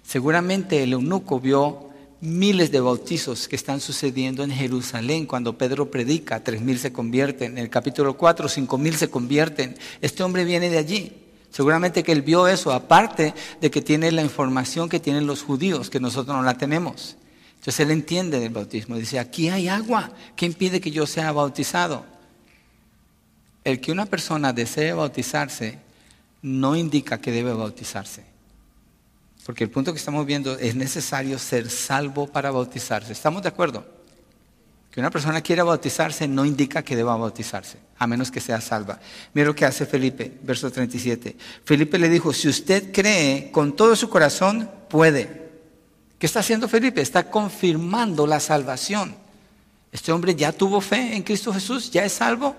Seguramente el eunuco vio miles de bautizos que están sucediendo en Jerusalén cuando Pedro predica, tres mil se convierten, en el capítulo 4, cinco mil se convierten. Este hombre viene de allí. Seguramente que él vio eso, aparte de que tiene la información que tienen los judíos, que nosotros no la tenemos. Entonces él entiende del bautismo. Dice, aquí hay agua. ¿Qué impide que yo sea bautizado? El que una persona desee bautizarse no indica que debe bautizarse. Porque el punto que estamos viendo es necesario ser salvo para bautizarse. ¿Estamos de acuerdo? Que una persona quiera bautizarse no indica que deba bautizarse, a menos que sea salva. Mira lo que hace Felipe, verso 37. Felipe le dijo, si usted cree con todo su corazón, puede. ¿Qué está haciendo Felipe? Está confirmando la salvación. Este hombre ya tuvo fe en Cristo Jesús, ya es salvo.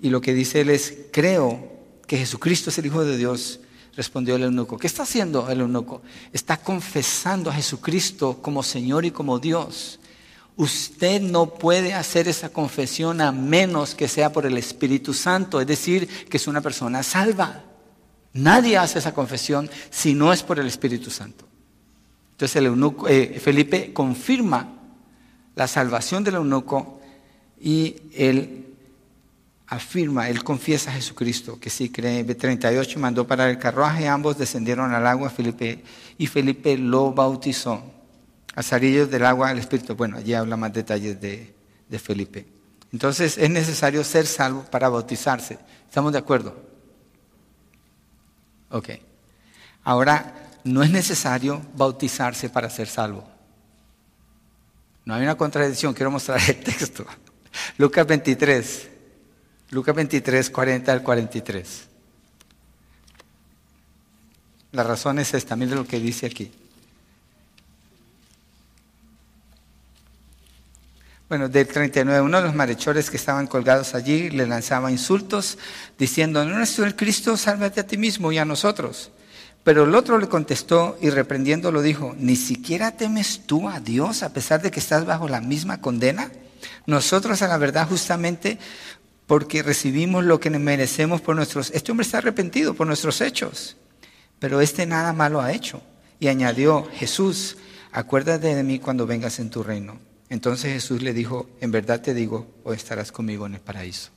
Y lo que dice él es, creo que Jesucristo es el Hijo de Dios respondió el eunuco. ¿Qué está haciendo el eunuco? Está confesando a Jesucristo como Señor y como Dios. Usted no puede hacer esa confesión a menos que sea por el Espíritu Santo, es decir, que es una persona salva. Nadie hace esa confesión si no es por el Espíritu Santo. Entonces el eunuco, eh, Felipe confirma la salvación del eunuco y él afirma, él confiesa a Jesucristo, que sí cree. B38 mandó parar el carruaje, ambos descendieron al agua Felipe, y Felipe lo bautizó. A sarillos del agua el Espíritu. Bueno, allí habla más detalles de, de Felipe. Entonces es necesario ser salvo para bautizarse. ¿Estamos de acuerdo? Ok. Ahora, no es necesario bautizarse para ser salvo. No hay una contradicción, quiero mostrar el texto. Lucas 23, Lucas 23, 40 al 43. La razón es esta, mire lo que dice aquí. Bueno, del 39, uno de los malhechores que estaban colgados allí le lanzaba insultos diciendo, no eres tú el Cristo, sálvate a ti mismo y a nosotros. Pero el otro le contestó y reprendiéndolo dijo, ¿ni siquiera temes tú a Dios a pesar de que estás bajo la misma condena? Nosotros a la verdad justamente porque recibimos lo que merecemos por nuestros... Este hombre está arrepentido por nuestros hechos, pero este nada malo ha hecho. Y añadió, Jesús, acuérdate de mí cuando vengas en tu reino. Entonces Jesús le dijo, en verdad te digo, hoy estarás conmigo en el paraíso.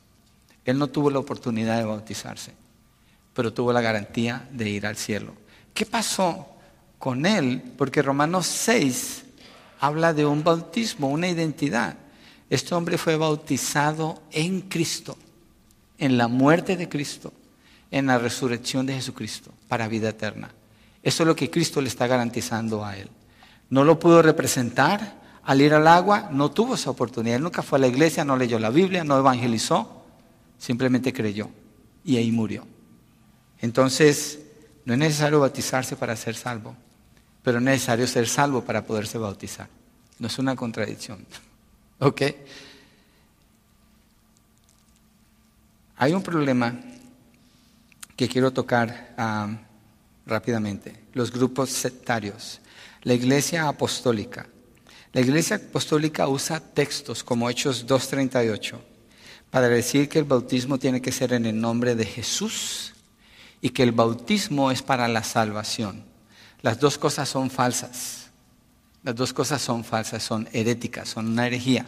Él no tuvo la oportunidad de bautizarse, pero tuvo la garantía de ir al cielo. ¿Qué pasó con él? Porque Romanos 6 habla de un bautismo, una identidad. Este hombre fue bautizado en Cristo, en la muerte de Cristo, en la resurrección de Jesucristo, para vida eterna. Eso es lo que Cristo le está garantizando a él. No lo pudo representar, al ir al agua no tuvo esa oportunidad. Él nunca fue a la iglesia, no leyó la Biblia, no evangelizó, simplemente creyó y ahí murió. Entonces, no es necesario bautizarse para ser salvo, pero es necesario ser salvo para poderse bautizar. No es una contradicción. ¿Ok? Hay un problema que quiero tocar ah, rápidamente, los grupos sectarios. La iglesia apostólica la Iglesia Apostólica usa textos como Hechos 2.38 para decir que el bautismo tiene que ser en el nombre de Jesús y que el bautismo es para la salvación. Las dos cosas son falsas. Las dos cosas son falsas, son heréticas, son una herejía.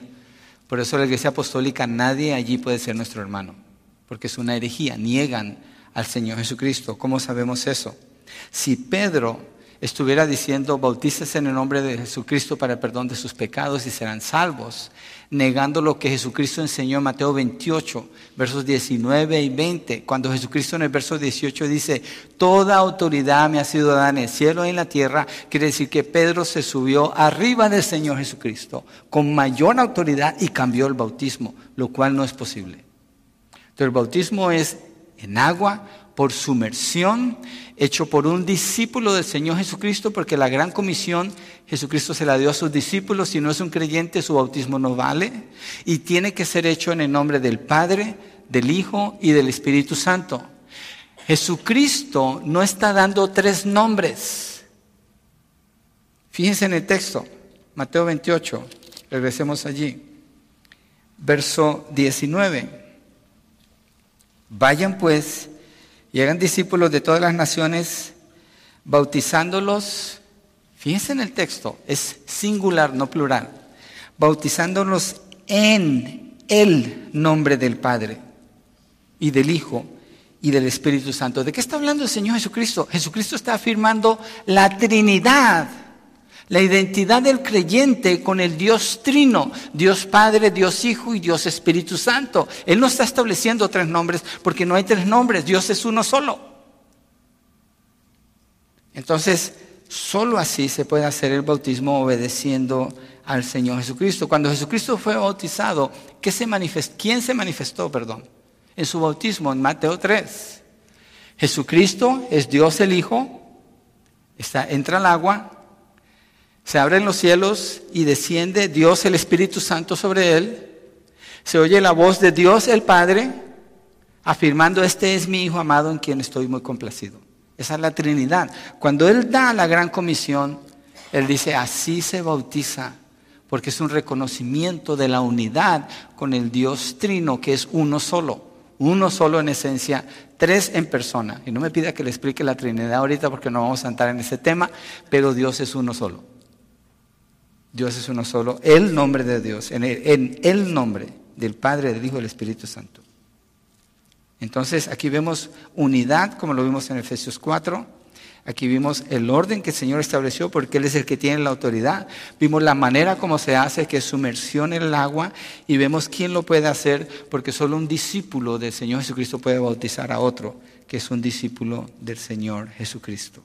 Por eso la Iglesia Apostólica nadie allí puede ser nuestro hermano, porque es una herejía, niegan al Señor Jesucristo. ¿Cómo sabemos eso? Si Pedro estuviera diciendo, bautícese en el nombre de Jesucristo para el perdón de sus pecados y serán salvos, negando lo que Jesucristo enseñó en Mateo 28, versos 19 y 20, cuando Jesucristo en el verso 18 dice, toda autoridad me ha sido dada en el cielo y en la tierra, quiere decir que Pedro se subió arriba del Señor Jesucristo con mayor autoridad y cambió el bautismo, lo cual no es posible. Entonces el bautismo es en agua, por sumersión, hecho por un discípulo del Señor Jesucristo, porque la gran comisión Jesucristo se la dio a sus discípulos, si no es un creyente su bautismo no vale, y tiene que ser hecho en el nombre del Padre, del Hijo y del Espíritu Santo. Jesucristo no está dando tres nombres. Fíjense en el texto, Mateo 28, regresemos allí, verso 19. Vayan pues y eran discípulos de todas las naciones, bautizándolos, fíjense en el texto, es singular, no plural, bautizándolos en el nombre del Padre y del Hijo y del Espíritu Santo. ¿De qué está hablando el Señor Jesucristo? Jesucristo está afirmando la Trinidad la identidad del creyente con el Dios trino, Dios Padre, Dios Hijo y Dios Espíritu Santo. Él no está estableciendo tres nombres porque no hay tres nombres, Dios es uno solo. Entonces, solo así se puede hacer el bautismo obedeciendo al Señor Jesucristo. Cuando Jesucristo fue bautizado, ¿qué se ¿quién se manifestó? Perdón, en su bautismo, en Mateo 3. Jesucristo es Dios el Hijo, está, entra al agua, se abren los cielos y desciende Dios el Espíritu Santo sobre él. Se oye la voz de Dios el Padre afirmando, este es mi Hijo amado en quien estoy muy complacido. Esa es la Trinidad. Cuando Él da la gran comisión, Él dice, así se bautiza, porque es un reconocimiento de la unidad con el Dios Trino, que es uno solo, uno solo en esencia, tres en persona. Y no me pida que le explique la Trinidad ahorita porque no vamos a entrar en ese tema, pero Dios es uno solo. Dios es uno solo, el nombre de Dios, en el, nombre del Padre, del Hijo y del Espíritu Santo. Entonces aquí vemos unidad, como lo vimos en Efesios 4. Aquí vimos el orden que el Señor estableció porque Él es el que tiene la autoridad. Vimos la manera como se hace, que es sumersión en el agua, y vemos quién lo puede hacer porque solo un discípulo del Señor Jesucristo puede bautizar a otro, que es un discípulo del Señor Jesucristo.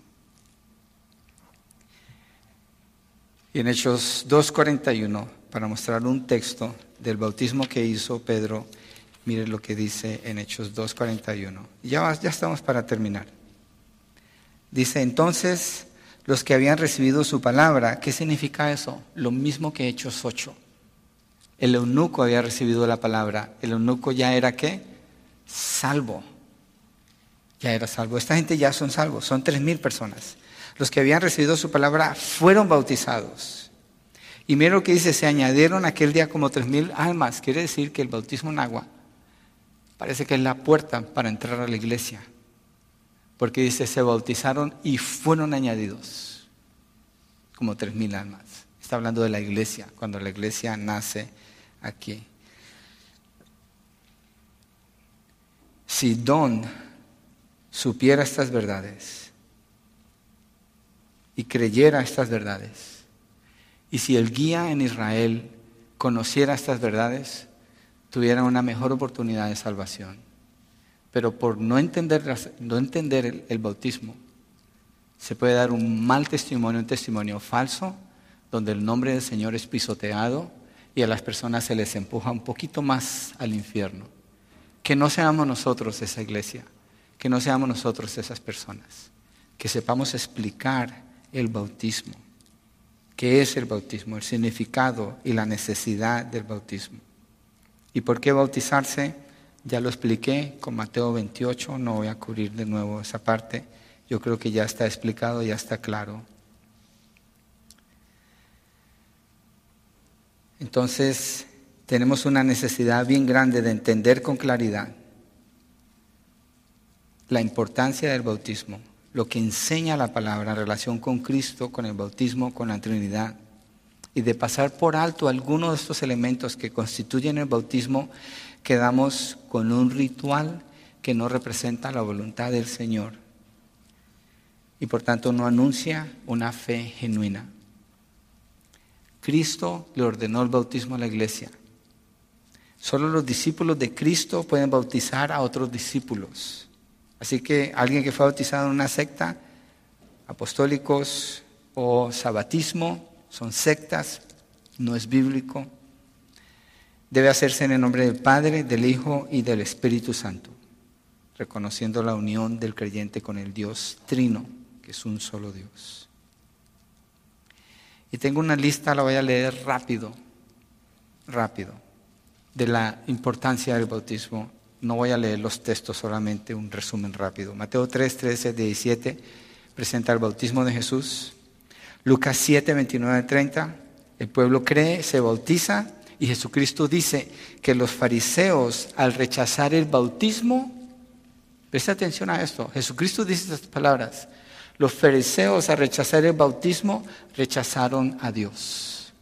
Y en Hechos 2.41, para mostrar un texto del bautismo que hizo Pedro, mire lo que dice en Hechos 2.41. Ya, ya estamos para terminar. Dice, entonces los que habían recibido su palabra, ¿qué significa eso? Lo mismo que Hechos 8. El eunuco había recibido la palabra. El eunuco ya era qué? Salvo. Ya era salvo. Esta gente ya son salvos. Son tres mil personas. Los que habían recibido su palabra fueron bautizados. Y mira lo que dice, se añadieron aquel día como tres mil almas. Quiere decir que el bautismo en agua parece que es la puerta para entrar a la iglesia. Porque dice, se bautizaron y fueron añadidos como tres mil almas. Está hablando de la iglesia, cuando la iglesia nace aquí. Si Don supiera estas verdades y creyera estas verdades, y si el guía en Israel conociera estas verdades, tuviera una mejor oportunidad de salvación. Pero por no entender, no entender el, el bautismo, se puede dar un mal testimonio, un testimonio falso, donde el nombre del Señor es pisoteado y a las personas se les empuja un poquito más al infierno. Que no seamos nosotros esa iglesia, que no seamos nosotros esas personas, que sepamos explicar el bautismo, qué es el bautismo, el significado y la necesidad del bautismo. ¿Y por qué bautizarse? Ya lo expliqué con Mateo 28, no voy a cubrir de nuevo esa parte, yo creo que ya está explicado, ya está claro. Entonces, tenemos una necesidad bien grande de entender con claridad la importancia del bautismo, lo que enseña la palabra en relación con Cristo, con el bautismo, con la Trinidad, y de pasar por alto algunos de estos elementos que constituyen el bautismo, quedamos con un ritual que no representa la voluntad del Señor y por tanto no anuncia una fe genuina. Cristo le ordenó el bautismo a la iglesia. Solo los discípulos de Cristo pueden bautizar a otros discípulos. Así que alguien que fue bautizado en una secta, apostólicos o sabatismo, son sectas, no es bíblico. Debe hacerse en el nombre del Padre, del Hijo y del Espíritu Santo, reconociendo la unión del creyente con el Dios trino, que es un solo Dios. Y tengo una lista, la voy a leer rápido, rápido, de la importancia del bautismo. No voy a leer los textos, solamente un resumen rápido. Mateo 3, 13, 17 presenta el bautismo de Jesús. Lucas 7, 29, 30. El pueblo cree, se bautiza y Jesucristo dice que los fariseos al rechazar el bautismo, presta atención a esto, Jesucristo dice estas palabras, los fariseos al rechazar el bautismo rechazaron a Dios.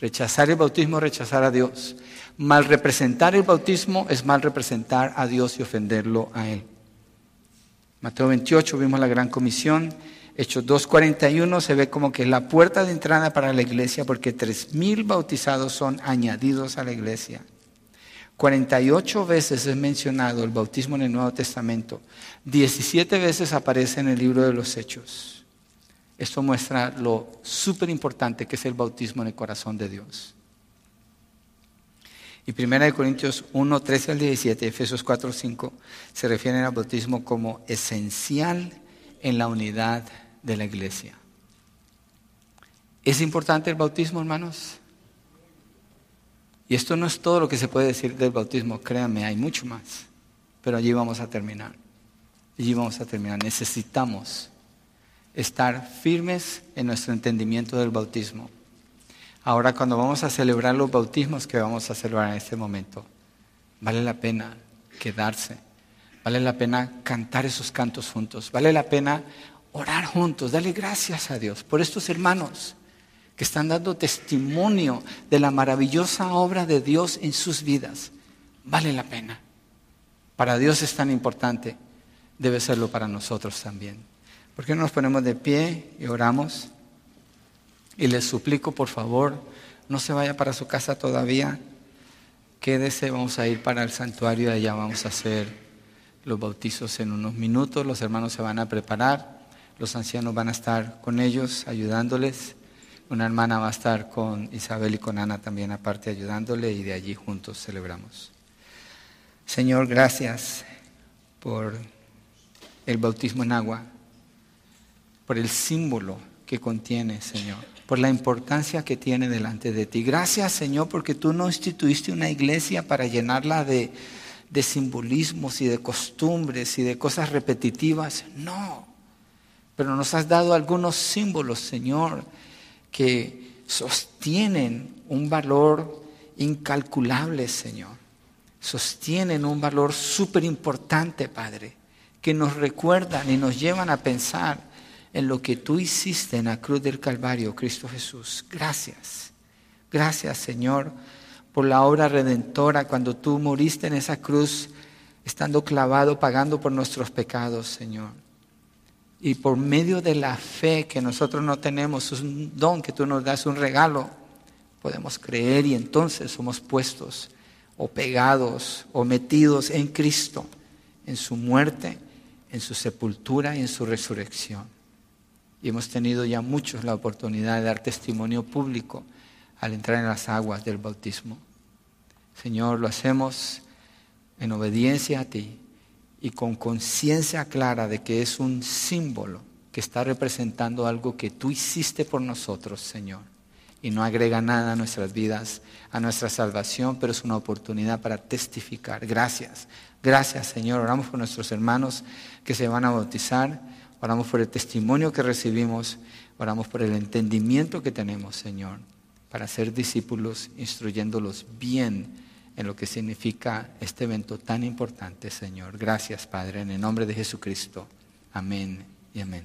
Rechazar el bautismo, rechazar a Dios. Mal representar el bautismo es mal representar a Dios y ofenderlo a Él. Mateo 28 vimos la gran comisión. Hechos 2.41 se ve como que es la puerta de entrada para la iglesia porque 3.000 bautizados son añadidos a la iglesia. 48 veces es mencionado el bautismo en el Nuevo Testamento. 17 veces aparece en el libro de los Hechos. Esto muestra lo súper importante que es el bautismo en el corazón de Dios. Y 1 Corintios 1, 13 al 17, Efesios 4, 5, se refieren al bautismo como esencial en la unidad de la iglesia. ¿Es importante el bautismo, hermanos? Y esto no es todo lo que se puede decir del bautismo, créanme, hay mucho más. Pero allí vamos a terminar. Allí vamos a terminar. Necesitamos estar firmes en nuestro entendimiento del bautismo. Ahora cuando vamos a celebrar los bautismos que vamos a celebrar en este momento, vale la pena quedarse, vale la pena cantar esos cantos juntos, vale la pena orar juntos, darle gracias a Dios por estos hermanos que están dando testimonio de la maravillosa obra de Dios en sus vidas. Vale la pena. Para Dios es tan importante, debe serlo para nosotros también. ¿Por qué no nos ponemos de pie y oramos? Y les suplico, por favor, no se vaya para su casa todavía. Quédese, vamos a ir para el santuario, allá vamos a hacer los bautizos en unos minutos. Los hermanos se van a preparar, los ancianos van a estar con ellos, ayudándoles. Una hermana va a estar con Isabel y con Ana también aparte ayudándole y de allí juntos celebramos. Señor, gracias por el bautismo en agua, por el símbolo que contiene, Señor. por la importancia que tiene delante de ti. Gracias, Señor, porque tú no instituiste una iglesia para llenarla de, de simbolismos y de costumbres y de cosas repetitivas. No, pero nos has dado algunos símbolos, Señor, que sostienen un valor incalculable, Señor. Sostienen un valor súper importante, Padre, que nos recuerdan y nos llevan a pensar en lo que tú hiciste en la cruz del Calvario, Cristo Jesús. Gracias. Gracias, Señor, por la obra redentora cuando tú moriste en esa cruz, estando clavado, pagando por nuestros pecados, Señor. Y por medio de la fe que nosotros no tenemos, es un don que tú nos das, un regalo, podemos creer y entonces somos puestos o pegados o metidos en Cristo, en su muerte, en su sepultura y en su resurrección. Y hemos tenido ya muchos la oportunidad de dar testimonio público al entrar en las aguas del bautismo. Señor, lo hacemos en obediencia a ti y con conciencia clara de que es un símbolo que está representando algo que tú hiciste por nosotros, Señor. Y no agrega nada a nuestras vidas, a nuestra salvación, pero es una oportunidad para testificar. Gracias. Gracias, Señor. Oramos por nuestros hermanos que se van a bautizar. Oramos por el testimonio que recibimos. Oramos por el entendimiento que tenemos, Señor, para ser discípulos, instruyéndolos bien en lo que significa este evento tan importante, Señor. Gracias, Padre, en el nombre de Jesucristo. Amén y amén.